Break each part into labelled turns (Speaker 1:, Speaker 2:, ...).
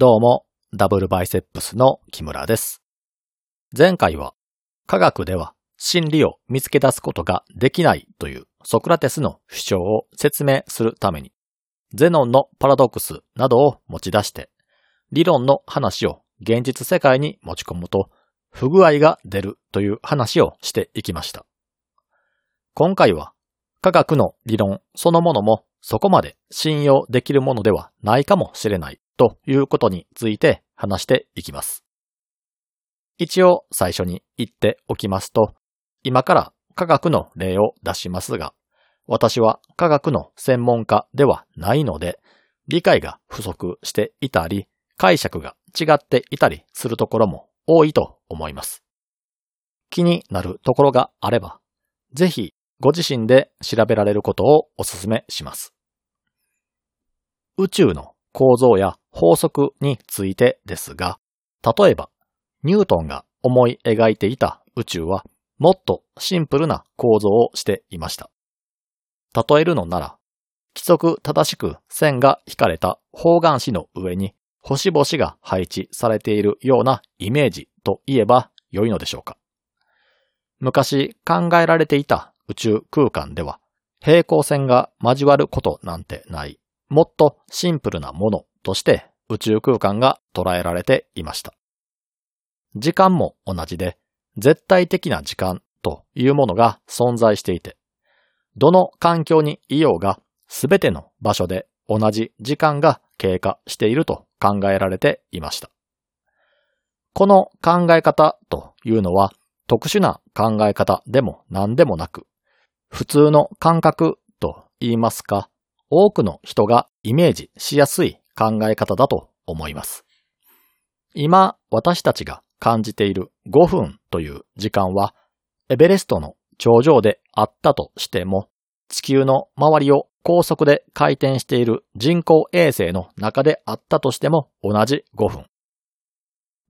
Speaker 1: どうも、ダブルバイセップスの木村です。前回は、科学では真理を見つけ出すことができないというソクラテスの主張を説明するために、ゼノンのパラドックスなどを持ち出して、理論の話を現実世界に持ち込むと、不具合が出るという話をしていきました。今回は、科学の理論そのものもそこまで信用できるものではないかもしれないということについて話していきます。一応最初に言っておきますと、今から科学の例を出しますが、私は科学の専門家ではないので、理解が不足していたり、解釈が違っていたりするところも多いと思います。気になるところがあれば、ぜひご自身で調べられることをお勧めします。宇宙の構造や法則についてですが、例えば、ニュートンが思い描いていた宇宙はもっとシンプルな構造をしていました。例えるのなら、規則正しく線が引かれた方眼紙の上に星々が配置されているようなイメージといえば良いのでしょうか。昔考えられていた宇宙空間では平行線が交わることなんてない、もっとシンプルなものとして宇宙空間が捉えられていました。時間も同じで絶対的な時間というものが存在していて、どの環境にいようがすべての場所で同じ時間が経過していると考えられていました。この考え方というのは特殊な考え方でも何でもなく、普通の感覚と言いますか、多くの人がイメージしやすい考え方だと思います。今、私たちが感じている5分という時間は、エベレストの頂上であったとしても、地球の周りを高速で回転している人工衛星の中であったとしても同じ5分。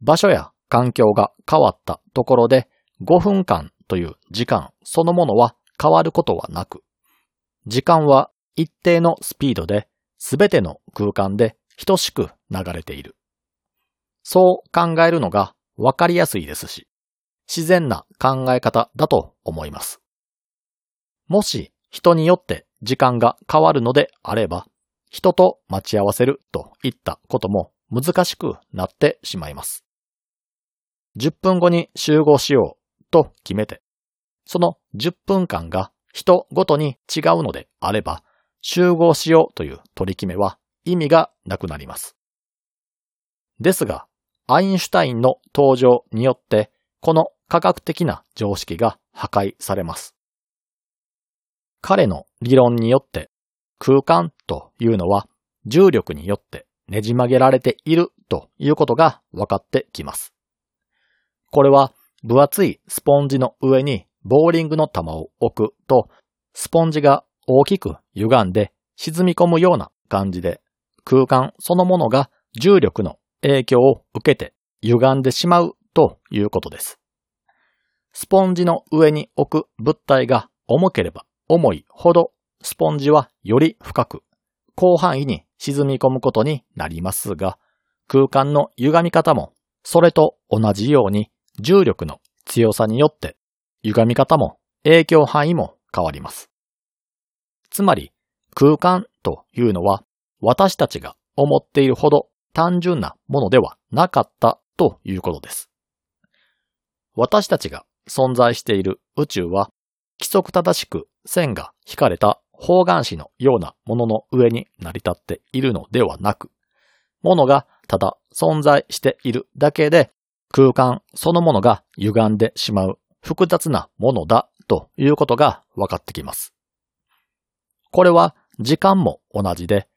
Speaker 1: 場所や環境が変わったところで5分間という時間そのものは変わることはなく、時間は一定のスピードで全ての空間で等しく流れている。そう考えるのがわかりやすいですし、自然な考え方だと思います。もし人によって時間が変わるのであれば、人と待ち合わせるといったことも難しくなってしまいます。10分後に集合しようと決めて、その10分間が人ごとに違うのであれば、集合しようという取り決めは意味がなくなります。ですが、アインシュタインの登場によって、この科学的な常識が破壊されます。彼の理論によって空間というのは重力によってねじ曲げられているということが分かってきます。これは分厚いスポンジの上にボーリングの球を置くとスポンジが大きく歪んで沈み込むような感じで空間そのものが重力の影響を受けて歪んでしまうということです。スポンジの上に置く物体が重ければ重いほどスポンジはより深く広範囲に沈み込むことになりますが空間の歪み方もそれと同じように重力の強さによって歪み方も影響範囲も変わります。つまり空間というのは私たちが思っているほど単純なものではなかったということです。私たちが存在している宇宙は規則正しく線が引かれた方眼紙のようなものの上に成り立っているのではなく、ものがただ存在しているだけで空間そのものが歪んでしまう複雑なものだということが分かってきます。これは時間も同じで、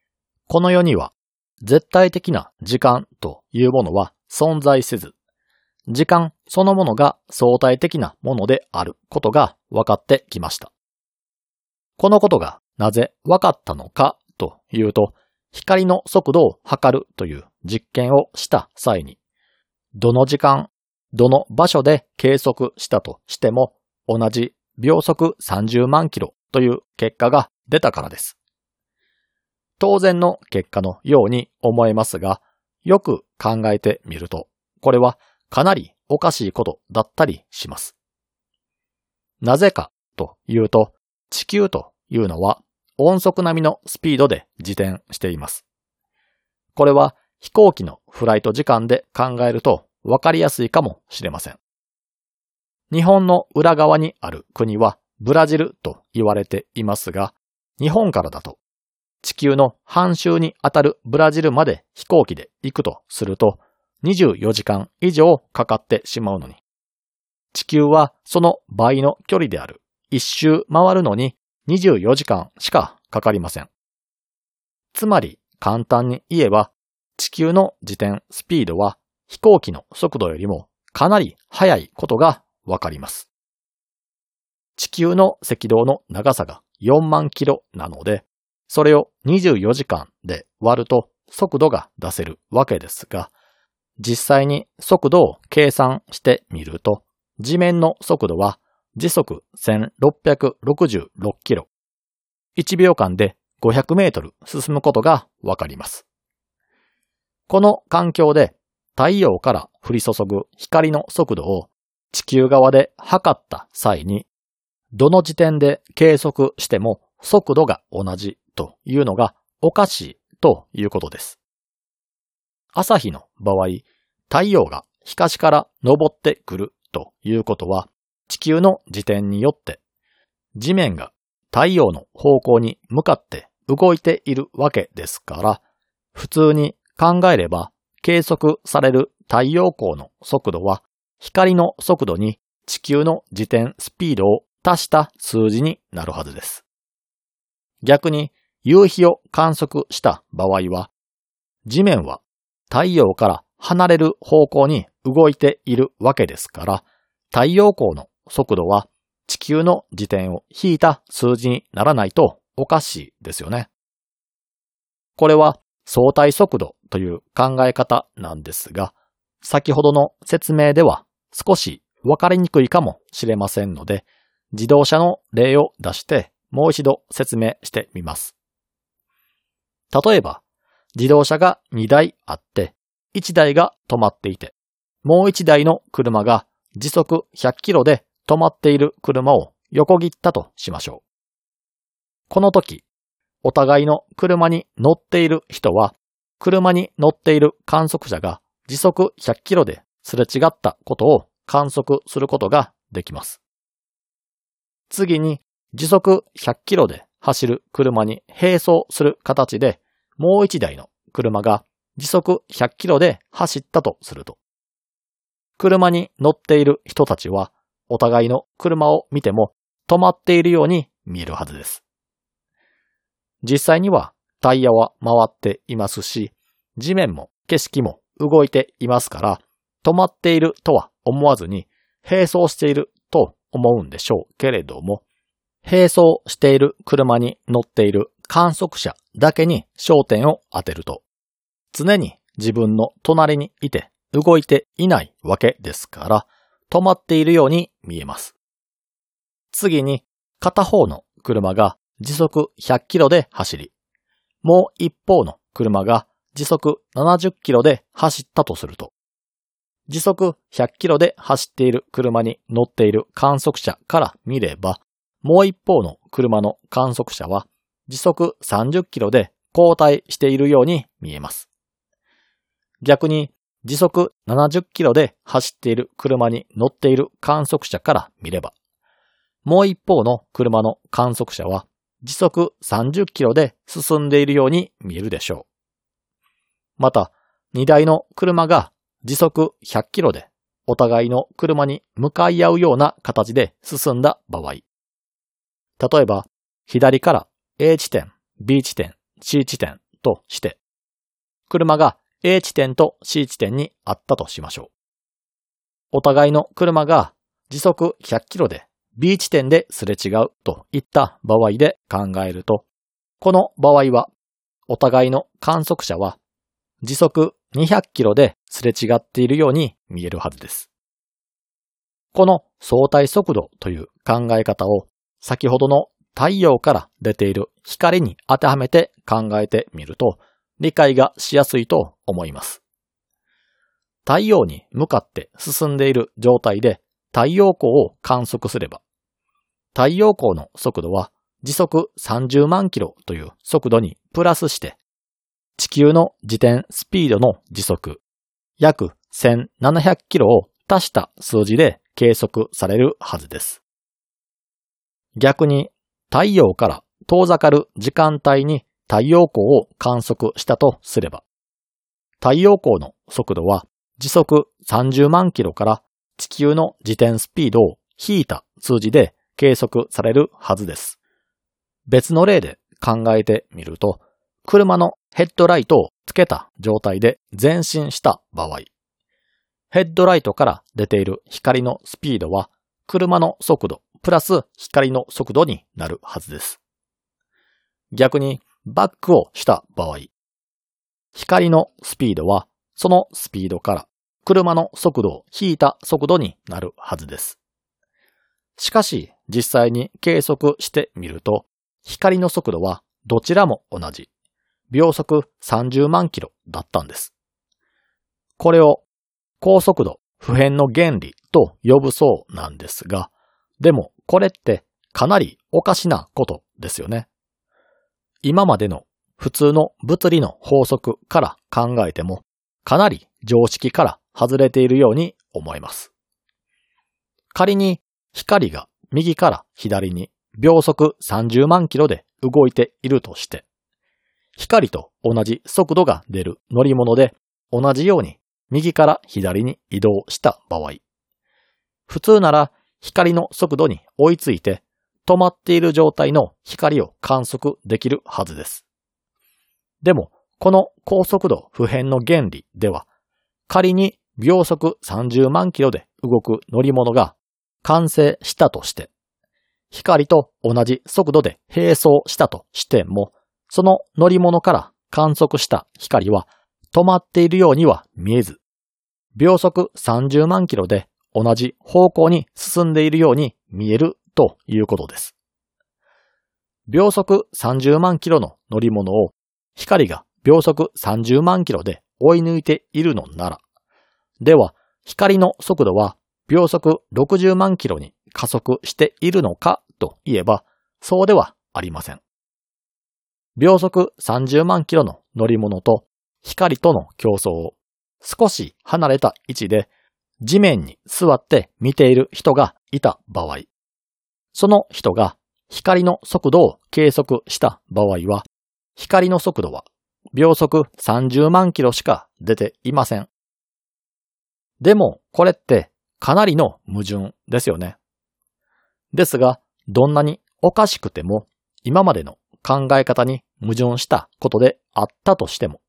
Speaker 1: この世には絶対的な時間というものは存在せず、時間そのものが相対的なものであることが分かってきました。このことがなぜ分かったのかというと、光の速度を測るという実験をした際に、どの時間、どの場所で計測したとしても同じ秒速30万キロという結果が出たからです。当然の結果のように思えますが、よく考えてみると、これはかなりおかしいことだったりします。なぜかというと、地球というのは音速並みのスピードで自転しています。これは飛行機のフライト時間で考えるとわかりやすいかもしれません。日本の裏側にある国はブラジルと言われていますが、日本からだと地球の半周にあたるブラジルまで飛行機で行くとすると24時間以上かかってしまうのに、地球はその倍の距離である一周回るのに24時間しかかかりません。つまり簡単に言えば地球の自転スピードは飛行機の速度よりもかなり速いことがわかります。地球の赤道の長さが4万キロなので、それを24時間で割ると速度が出せるわけですが、実際に速度を計算してみると、地面の速度は時速1666キロ。1秒間で500メートル進むことがわかります。この環境で太陽から降り注ぐ光の速度を地球側で測った際に、どの時点で計測しても速度が同じというのがおかしいということです。朝日の場合、太陽が東から昇ってくるということは、地球の自転によって地面が太陽の方向に向かって動いているわけですから、普通に考えれば計測される太陽光の速度は光の速度に地球の自転スピードを足した数字になるはずです。逆に夕日を観測した場合は、地面は太陽から離れる方向に動いているわけですから、太陽光の速度は地球の自転を引いた数字にならないとおかしいですよね。これは相対速度という考え方なんですが、先ほどの説明では少しわかりにくいかもしれませんので、自動車の例を出してもう一度説明してみます。例えば、自動車が2台あって、1台が止まっていて、もう1台の車が時速100キロで止まっている車を横切ったとしましょう。この時、お互いの車に乗っている人は、車に乗っている観測者が時速100キロですれ違ったことを観測することができます。次に時速100キロで走る車に並走する形でもう一台の車が時速100キロで走ったとすると、車に乗っている人たちはお互いの車を見ても止まっているように見えるはずです。実際にはタイヤは回っていますし、地面も景色も動いていますから、止まっているとは思わずに並走していると思うんでしょうけれども、並走している車に乗っている観測者だけに焦点を当てると、常に自分の隣にいて動いていないわけですから、止まっているように見えます。次に、片方の車が時速100キロで走り、もう一方の車が時速70キロで走ったとすると、時速100キロで走っている車に乗っている観測者から見れば、もう一方の車の観測者は時速30キロで交代しているように見えます。逆に時速70キロで走っている車に乗っている観測者から見れば、もう一方の車の観測者は時速30キロで進んでいるように見えるでしょう。また、荷台の車が時速100キロでお互いの車に向かい合うような形で進んだ場合、例えば、左から A 地点、B 地点、C 地点として、車が A 地点と C 地点にあったとしましょう。お互いの車が時速100キロで B 地点ですれ違うといった場合で考えると、この場合は、お互いの観測者は時速200キロですれ違っているように見えるはずです。この相対速度という考え方を先ほどの太陽から出ている光に当てはめて考えてみると理解がしやすいと思います。太陽に向かって進んでいる状態で太陽光を観測すれば、太陽光の速度は時速30万キロという速度にプラスして、地球の自転スピードの時速約1700キロを足した数字で計測されるはずです。逆に太陽から遠ざかる時間帯に太陽光を観測したとすれば、太陽光の速度は時速30万キロから地球の自転スピードを引いた数字で計測されるはずです。別の例で考えてみると、車のヘッドライトをつけた状態で前進した場合、ヘッドライトから出ている光のスピードは車の速度プラス光の速度になるはずです。逆にバックをした場合、光のスピードはそのスピードから車の速度を引いた速度になるはずです。しかし実際に計測してみると光の速度はどちらも同じ秒速30万キロだったんです。これを高速度普遍の原理と呼ぶそうなんですが、でもこれってかなりおかしなことですよね。今までの普通の物理の法則から考えても、かなり常識から外れているように思います。仮に光が右から左に秒速30万キロで動いているとして、光と同じ速度が出る乗り物で同じように右から左に移動した場合、普通なら光の速度に追いついて止まっている状態の光を観測できるはずです。でも、この高速度普遍の原理では、仮に秒速30万キロで動く乗り物が完成したとして、光と同じ速度で並走したとしても、その乗り物から観測した光は止まっているようには見えず、秒速30万キロで同じ方向に進んでいるように見えるということです。秒速30万キロの乗り物を光が秒速30万キロで追い抜いているのなら、では光の速度は秒速60万キロに加速しているのかといえば、そうではありません。秒速30万キロの乗り物と光との競争を少し離れた位置で地面に座って見ている人がいた場合、その人が光の速度を計測した場合は、光の速度は秒速30万キロしか出ていません。でも、これってかなりの矛盾ですよね。ですが、どんなにおかしくても、今までの考え方に矛盾したことであったとしても、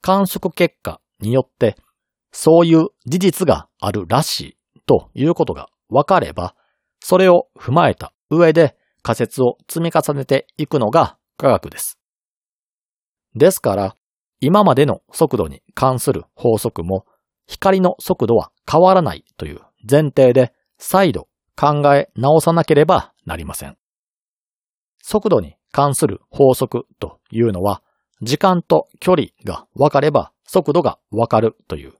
Speaker 1: 観測結果によってそういう事実があるらしいということが分かれば、それを踏まえた上で仮説を積み重ねていくのが科学です。ですから、今までの速度に関する法則も、光の速度は変わらないという前提で再度考え直さなければなりません。速度に関する法則というのは、時間と距離が分かれば速度が分かるという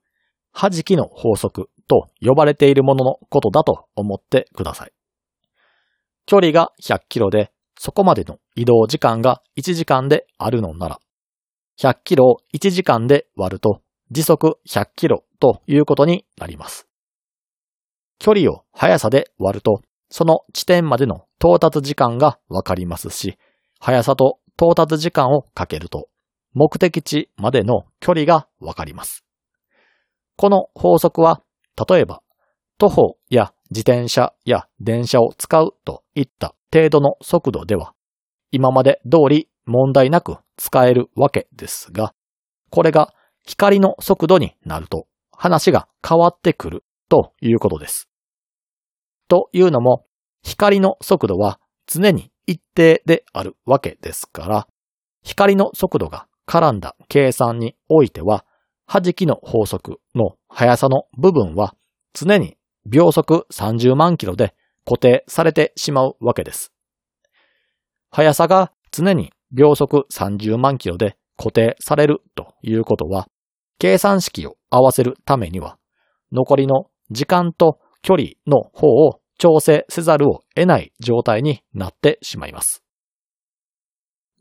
Speaker 1: 弾きの法則と呼ばれているもののことだと思ってください。距離が100キロで、そこまでの移動時間が1時間であるのなら、100キロを1時間で割ると時速100キロということになります。距離を速さで割ると、その地点までの到達時間がわかりますし、速さと到達時間をかけると、目的地までの距離がわかります。この法則は、例えば、徒歩や自転車や電車を使うといった程度の速度では、今まで通り問題なく使えるわけですが、これが光の速度になると話が変わってくるということです。というのも、光の速度は常に一定であるわけですから、光の速度が絡んだ計算においては、弾きの法則の速さの部分は常に秒速30万キロで固定されてしまうわけです。速さが常に秒速30万キロで固定されるということは、計算式を合わせるためには、残りの時間と距離の方を調整せざるを得ない状態になってしまいます。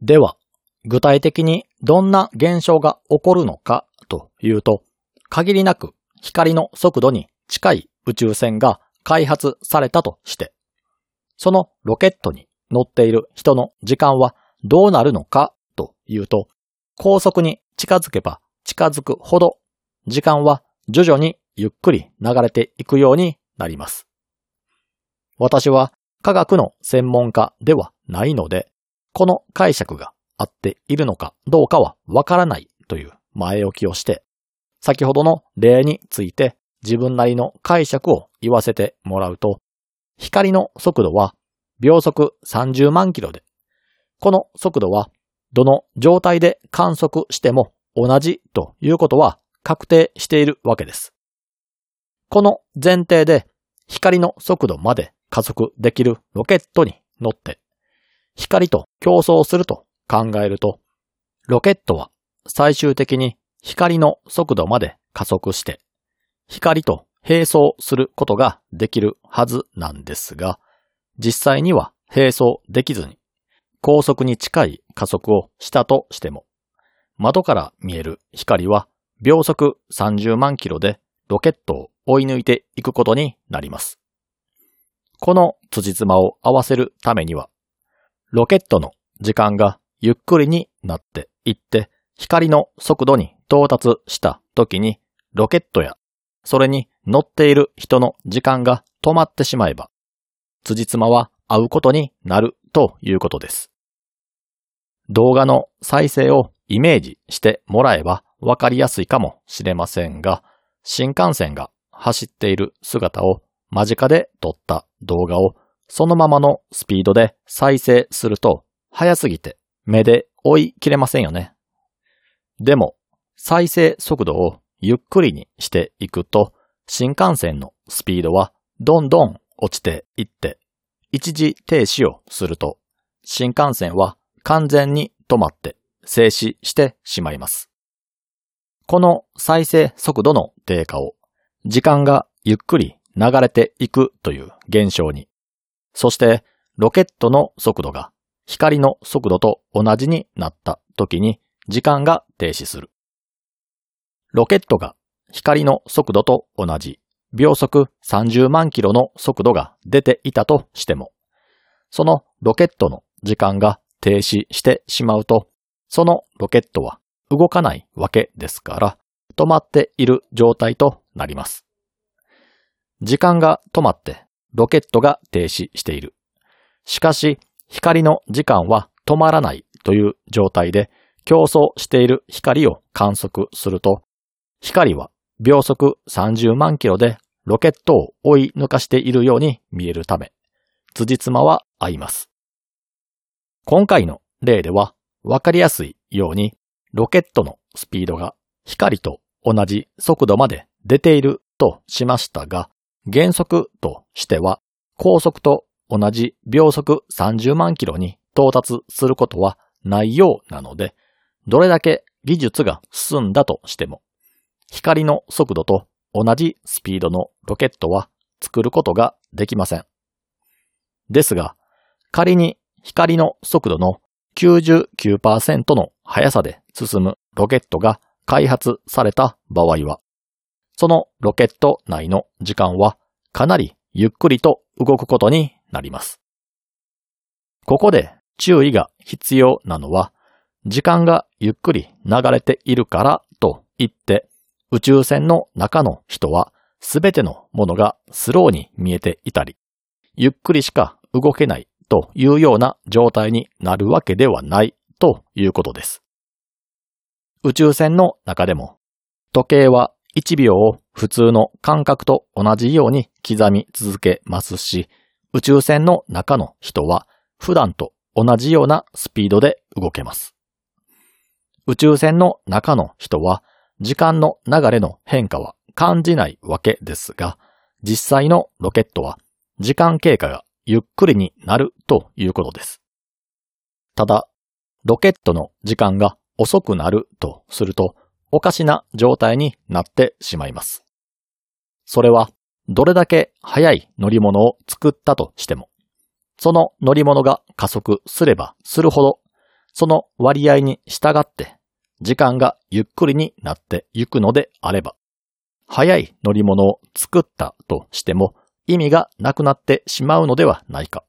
Speaker 1: では、具体的にどんな現象が起こるのかというと、限りなく光の速度に近い宇宙船が開発されたとして、そのロケットに乗っている人の時間はどうなるのかというと、高速に近づけば近づくほど時間は徐々にゆっくり流れていくようになります。私は科学の専門家ではないので、この解釈が合っているのかどうかはわからないという前置きをして、先ほどの例について自分なりの解釈を言わせてもらうと、光の速度は秒速30万キロで、この速度はどの状態で観測しても同じということは確定しているわけです。この前提で光の速度まで加速できるロケットに乗って光と競争すると考えると、ロケットは最終的に光の速度まで加速して光と並走することができるはずなんですが、実際には並走できずに高速に近い加速をしたとしても、窓から見える光は秒速30万キロでロケットを追い抜いていくことになります。この辻褄を合わせるためには、ロケットの時間がゆっくりになっていって光の速度に到達した時にロケットやそれに乗っている人の時間が止まってしまえば、辻褄は合うことになるということです。動画の再生をイメージしてもらえばわかりやすいかもしれませんが、新幹線が走っている姿を間近で撮った動画をそのままのスピードで再生すると速すぎて目で追い切れませんよね。でも再生速度をゆっくりにしていくと新幹線のスピードはどんどん落ちていって一時停止をすると新幹線は完全に止まって静止してしまいます。この再生速度の低下を時間がゆっくり流れていくという現象に、そしてロケットの速度が光の速度と同じになった時に時間が停止する。ロケットが光の速度と同じ秒速30万キロの速度が出ていたとしても、そのロケットの時間が停止してしまうと、そのロケットは動かないわけですから、止まっている状態となります。時間が止まってロケットが停止している。しかし、光の時間は止まらないという状態で競争している光を観測すると、光は秒速30万キロでロケットを追い抜かしているように見えるため、辻褄は合います。今回の例ではわかりやすいようにロケットのスピードが光と同じ速度まで出ているとしましたが、原則としては高速と同じ秒速30万キロに到達することはないようなので、どれだけ技術が進んだとしても、光の速度と同じスピードのロケットは作ることができません。ですが、仮に光の速度の99%の速さで進むロケットが開発された場合は、そのロケット内の時間はかなりゆっくりと動くことになります。ここで注意が必要なのは、時間がゆっくり流れているからと言って宇宙船の中の人はすべてのものがスローに見えていたり、ゆっくりしか動けないというような状態になるわけではないということです。宇宙船の中でも時計は1秒を普通の感覚と同じように刻み続けますし、宇宙船の中の人は普段と同じようなスピードで動けます。宇宙船の中の人は時間の流れの変化は感じないわけですが、実際のロケットは時間経過がゆっくりになるということです。ただ、ロケットの時間が遅くなるとすると、おかしな状態になってしまいます。それは、どれだけ速い乗り物を作ったとしても、その乗り物が加速すればするほど、その割合に従って時間がゆっくりになっていくのであれば、速い乗り物を作ったとしても意味がなくなってしまうのではないか。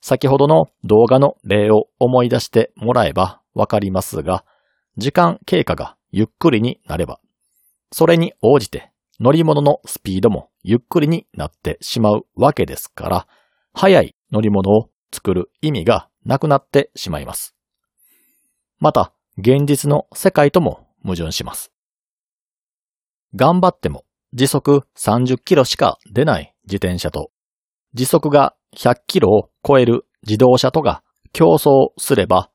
Speaker 1: 先ほどの動画の例を思い出してもらえばわかりますが、時間経過がゆっくりになれば、それに応じて乗り物のスピードもゆっくりになってしまうわけですから、速い乗り物を作る意味がなくなってしまいます。また、現実の世界とも矛盾します。頑張っても時速30キロしか出ない自転車と、時速が100キロを超える自動車とが競争すれば、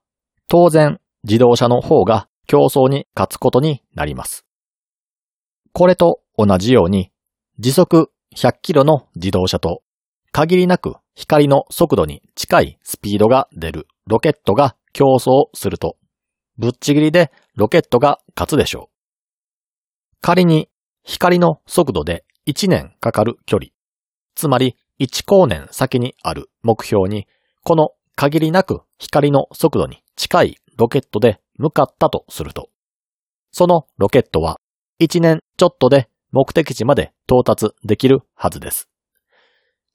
Speaker 1: 当然自動車の方が競争に勝つことになります。これと同じように、時速100キロの自動車と、限りなく光の速度に近いスピードが出るロケットが競争すると、ぶっちぎりでロケットが勝つでしょう。仮に光の速度で1年かかる距離、つまり1光年先にある目標に、この限りなく光の速度に近いロケットで向かったとすると、そのロケットは1年ちょっとで目的地まで到達できるはずです。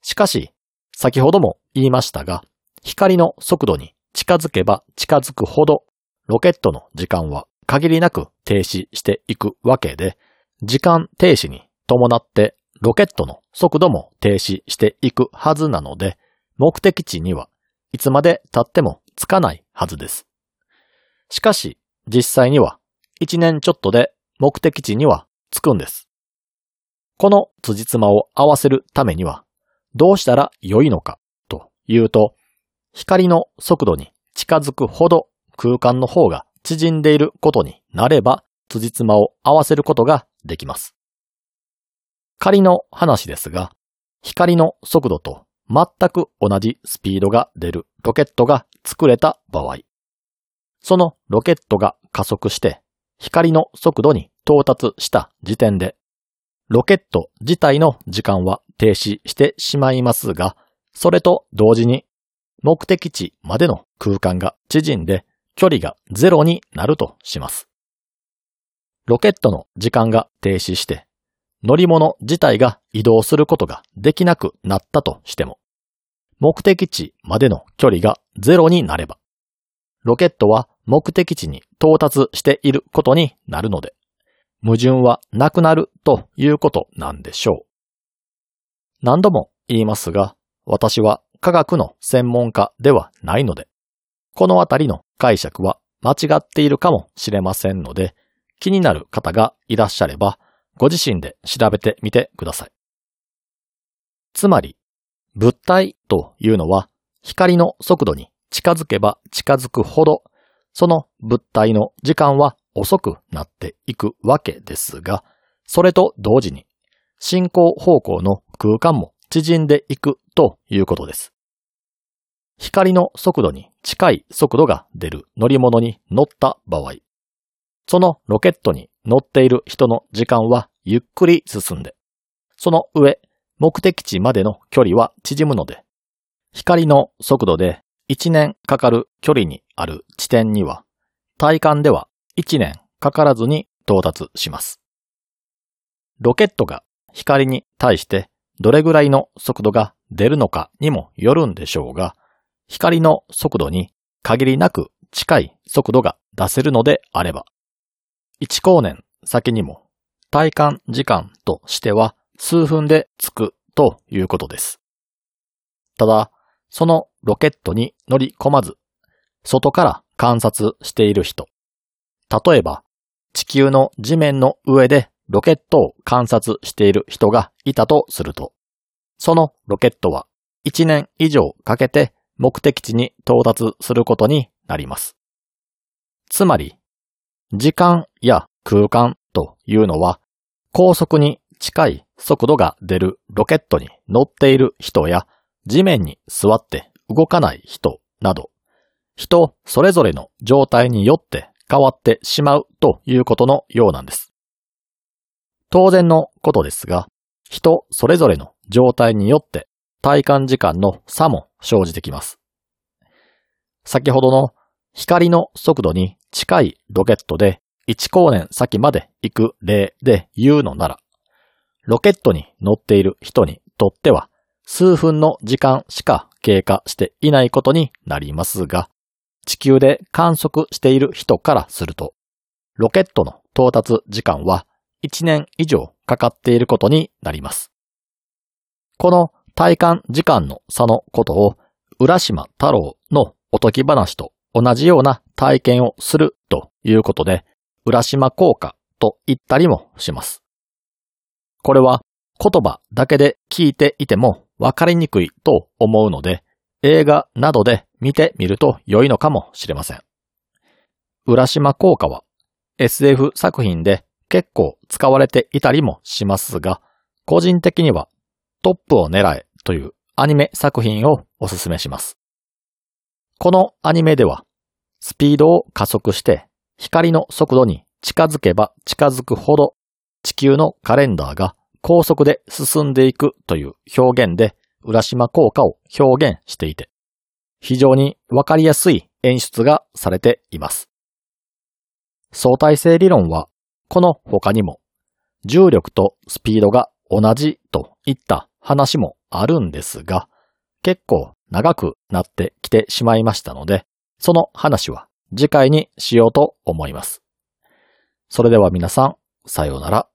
Speaker 1: しかし、先ほども言いましたが、光の速度に近づけば近づくほど、ロケットの時間は限りなく停止していくわけで、時間停止に伴ってロケットの速度も停止していくはずなので、目的地にはいつまで経っても着かないはずです。しかし、実際には1年ちょっとで目的地には着くんです。この辻褄を合わせるためには、どうしたら良いのかというと、光の速度に近づくほど空間の方が縮んでいることになれば、辻褄を合わせることができます。仮の話ですが、光の速度と全く同じスピードが出るロケットが作れた場合、そのロケットが加速して光の速度に到達した時点で、ロケット自体の時間は停止してしまいますが、それと同時に目的地までの空間が縮んで距離がゼロになるとします。ロケットの時間が停止して、乗り物自体が移動することができなくなったとしても、目的地までの距離がゼロになれば、ロケットは目的地に到達していることになるので、矛盾はなくなるということなんでしょう。何度も言いますが、私は科学の専門家ではないので、このあたりの解釈は間違っているかもしれませんので、気になる方がいらっしゃれば、ご自身で調べてみてください。つまり、物体というのは、光の速度に近づけば近づくほど、その物体の時間は遅くなっていくわけですが、それと同時に、進行方向の空間も縮んでいくということです。光の速度に近い速度が出る乗り物に乗った場合、そのロケットに乗っている人の時間はゆっくり進んで、その上、目的地までの距離は縮むので、光の速度で1年かかる距離にある地点には、体感では1年かからずに到達します。ロケットが光に対してどれぐらいの速度が出るのかにもよるんでしょうが、光の速度に限りなく近い速度が出せるのであれば、1光年先にも体感時間としては数分で着くということです。ただ、そのロケットに乗り込まず、外から観察している人、例えば地球の地面の上でロケットを観察している人がいたとすると、そのロケットは1年以上かけて目的地に到達することになります。つまり、時間や空間というのは高速に近い速度が出るロケットに乗っている人や地面に座って動かない人など。人それぞれの状態によって変わってしまうということのようなんです。当然のことですが、人それぞれの状態によって体感時間の差も生じてきます。先ほどの光の速度に近いロケットで1光年先まで行く例で言うのなら、ロケットに乗っている人にとっては数分の時間しか経過していないことになりますが、地球で観測している人からすると、ロケットの到達時間は1年以上かかっていることになります。この体感時間の差のことを、浦島太郎のおとぎ話と同じような体験をするということで、浦島効果と言ったりもします。これは言葉だけで聞いていてもわかりにくいと思うので、映画などで見てみると良いのかもしれません。浦島効果は SF 作品で結構使われていたりもしますが、個人的にはトップを狙えというアニメ作品をおすすめします。このアニメでは、スピードを加速して光の速度に近づけば近づくほど地球のカレンダーが高速で進んでいくという表現で浦島効果を表現していて、非常にわかりやすい演出がされています。相対性理論はこの他にも、重力とスピードが同じといった話もあるんですが、結構長くなってきてしまいましたので、その話は次回にしようと思います。それでは皆さん、さようなら。